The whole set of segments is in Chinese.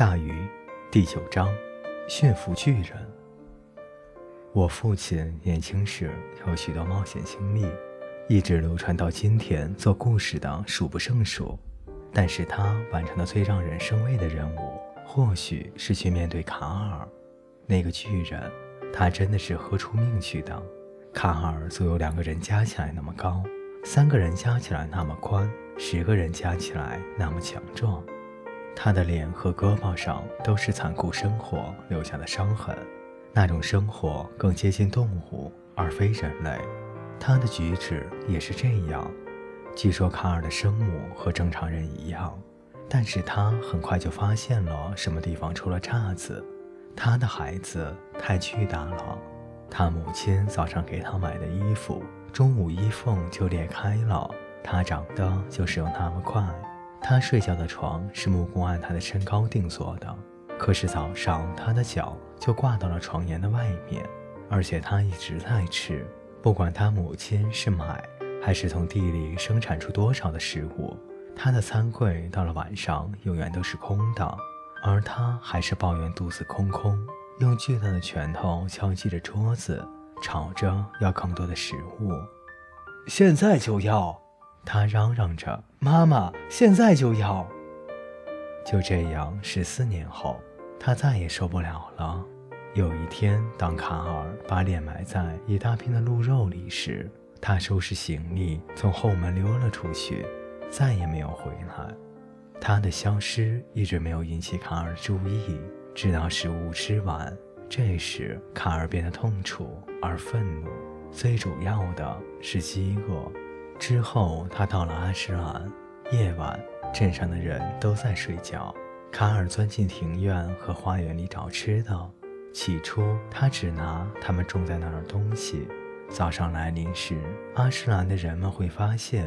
大鱼，第九章，驯服巨人。我父亲年轻时有许多冒险经历，一直流传到今天，做故事的数不胜数。但是他完成的最让人生畏的任务，或许是去面对卡尔，那个巨人。他真的是豁出命去的。卡尔足有两个人加起来那么高，三个人加起来那么宽，十个人加起来那么强壮。他的脸和胳膊上都是残酷生活留下的伤痕，那种生活更接近动物而非人类。他的举止也是这样。据说卡尔的生母和正常人一样，但是他很快就发现了什么地方出了岔子。他的孩子太巨大了，他母亲早上给他买的衣服，中午衣缝就裂开了。他长得就是有那么快。他睡觉的床是木工按他的身高定做的，可是早上他的脚就挂到了床沿的外面，而且他一直在吃，不管他母亲是买还是从地里生产出多少的食物，他的餐柜到了晚上永远都是空的，而他还是抱怨肚子空空，用巨大的拳头敲击着桌子，吵着要更多的食物，现在就要。他嚷嚷着：“妈妈，现在就要！”就这样，十四年后，他再也受不了了。有一天，当卡尔把脸埋在一大片的鹿肉里时，他收拾行李从后门溜了出去，再也没有回来。他的消失一直没有引起卡尔注意，直到食物吃完，这时卡尔变得痛楚而愤怒，最主要的是饥饿。之后，他到了阿什兰。夜晚，镇上的人都在睡觉。卡尔钻进庭院和花园里找吃的。起初，他只拿他们种在那儿的东西。早上来临时，阿什兰的人们会发现，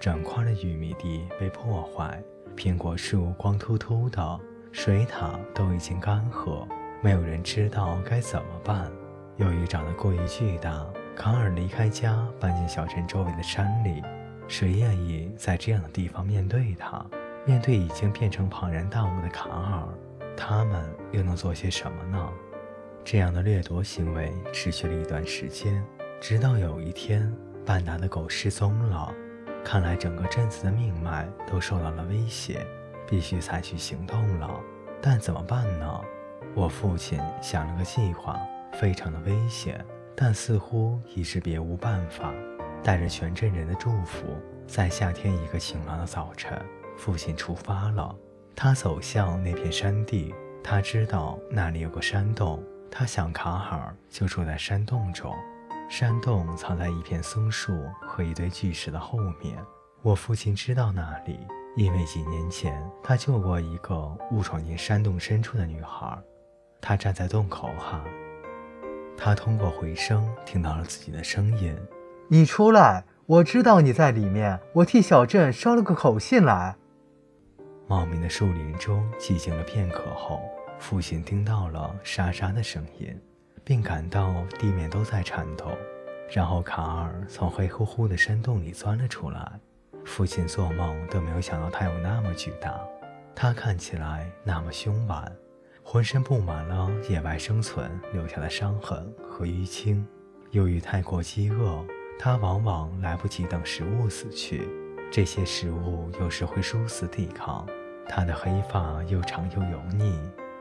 整块的玉米地被破坏，苹果树光秃秃的，水塔都已经干涸。没有人知道该怎么办。由于长得过于巨大。卡尔离开家，搬进小镇周围的山里。谁愿意在这样的地方面对他？面对已经变成庞然大物的卡尔，他们又能做些什么呢？这样的掠夺行为持续了一段时间，直到有一天，半达的狗失踪了。看来整个镇子的命脉都受到了威胁，必须采取行动了。但怎么办呢？我父亲想了个计划，非常的危险。但似乎已是别无办法，带着全镇人的祝福，在夏天一个晴朗的早晨，父亲出发了。他走向那片山地，他知道那里有个山洞，他想卡尔就住在山洞中。山洞藏在一片松树和一堆巨石的后面。我父亲知道那里，因为几年前他救过一个误闯进山洞深处的女孩。他站在洞口喊。他通过回声听到了自己的声音：“你出来，我知道你在里面。我替小镇捎了个口信来。”茂密的树林中寂静了片刻后，父亲听到了沙沙的声音，并感到地面都在颤抖。然后卡尔从黑乎乎的山洞里钻了出来。父亲做梦都没有想到他有那么巨大，他看起来那么凶顽。浑身布满了野外生存留下的伤痕和淤青。由于太过饥饿，他往往来不及等食物死去。这些食物有时会殊死抵抗。他的黑发又长又油腻，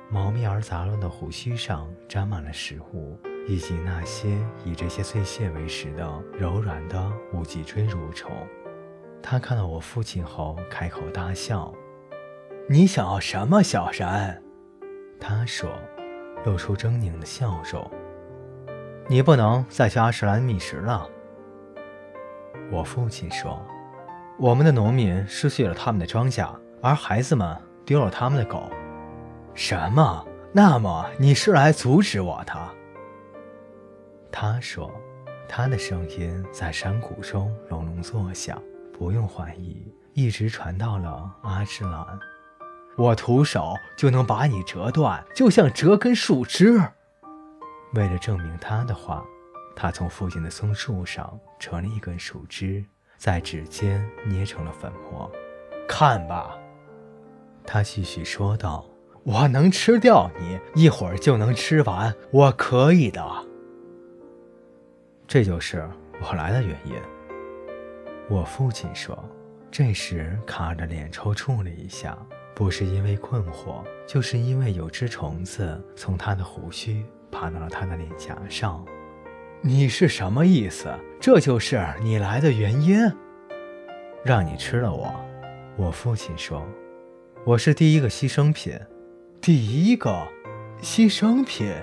茂密而杂乱的胡须上沾满了食物，以及那些以这些碎屑为食的柔软的无脊椎蠕虫。他看到我父亲后，开口大笑：“你想要什么，小人？”他说，露出狰狞的笑容。你不能再去阿什兰觅食了。我父亲说，我们的农民失去了他们的庄稼，而孩子们丢了他们的狗。什么？那么你是来阻止我的？他说，他的声音在山谷中隆隆作响，不用怀疑，一直传到了阿什兰。我徒手就能把你折断，就像折根树枝。为了证明他的话，他从附近的松树上折了一根树枝，在指尖捏成了粉末。看吧，他继续说道：“我能吃掉你，一会儿就能吃完，我可以的。这就是我来的原因。我父亲说。这时，卡尔的脸抽搐了一下，不是因为困惑，就是因为有只虫子从他的胡须爬到了他的脸颊上。你是什么意思？这就是你来的原因？让你吃了我，我父亲说，我是第一个牺牲品，第一个牺牲品，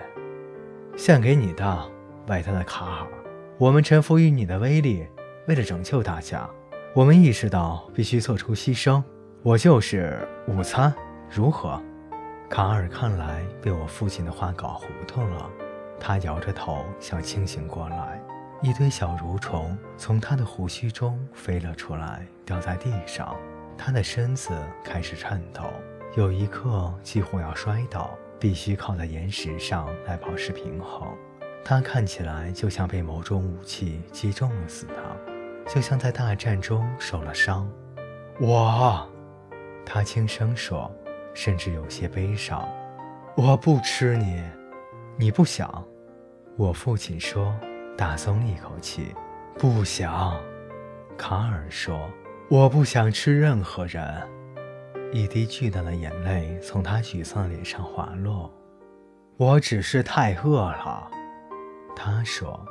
献给你的，外特的卡尔。我们臣服于你的威力，为了拯救大家。我们意识到必须做出牺牲，我就是午餐，如何？卡尔看来被我父亲的话搞糊涂了，他摇着头想清醒过来。一堆小蠕虫从他的胡须中飞了出来，掉在地上，他的身子开始颤抖，有一刻几乎要摔倒，必须靠在岩石上来保持平衡。他看起来就像被某种武器击中了似的。就像在大战中受了伤，我，他轻声说，甚至有些悲伤。我不吃你，你不想？我父亲说，大松一口气，不想。卡尔说，我不想吃任何人。一滴巨大的眼泪从他沮丧脸上滑落。我只是太饿了，他说。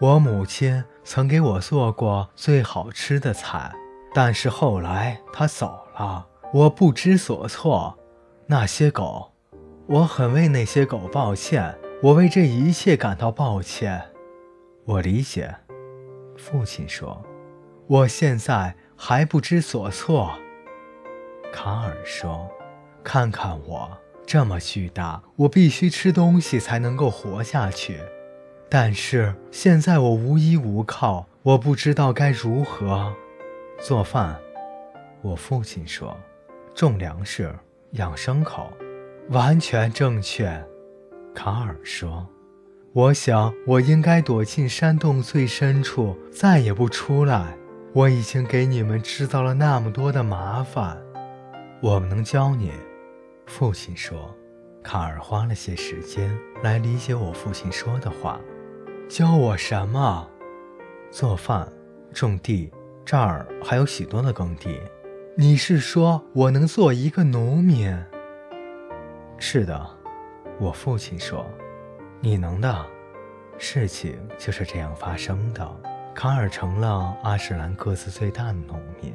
我母亲曾给我做过最好吃的菜，但是后来她走了，我不知所措。那些狗，我很为那些狗抱歉，我为这一切感到抱歉。我理解，父亲说。我现在还不知所措。卡尔说：“看看我这么巨大，我必须吃东西才能够活下去。”但是现在我无依无靠，我不知道该如何做饭。我父亲说：“种粮食，养牲口，完全正确。”卡尔说：“我想我应该躲进山洞最深处，再也不出来。我已经给你们制造了那么多的麻烦。”我们能教你，父亲说。卡尔花了些时间来理解我父亲说的话。教我什么？做饭、种地，这儿还有许多的耕地。你是说我能做一个农民？是的，我父亲说，你能的。事情就是这样发生的。卡尔成了阿什兰各自最大的农民，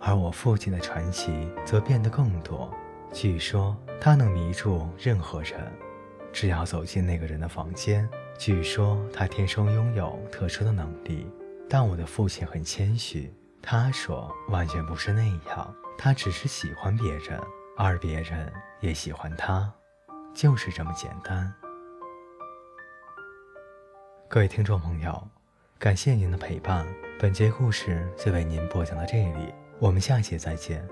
而我父亲的传奇则变得更多。据说他能迷住任何人，只要走进那个人的房间。据说他天生拥有特殊的能力，但我的父亲很谦虚。他说，完全不是那样，他只是喜欢别人，而别人也喜欢他，就是这么简单。各位听众朋友，感谢您的陪伴，本节故事就为您播讲到这里，我们下期再见。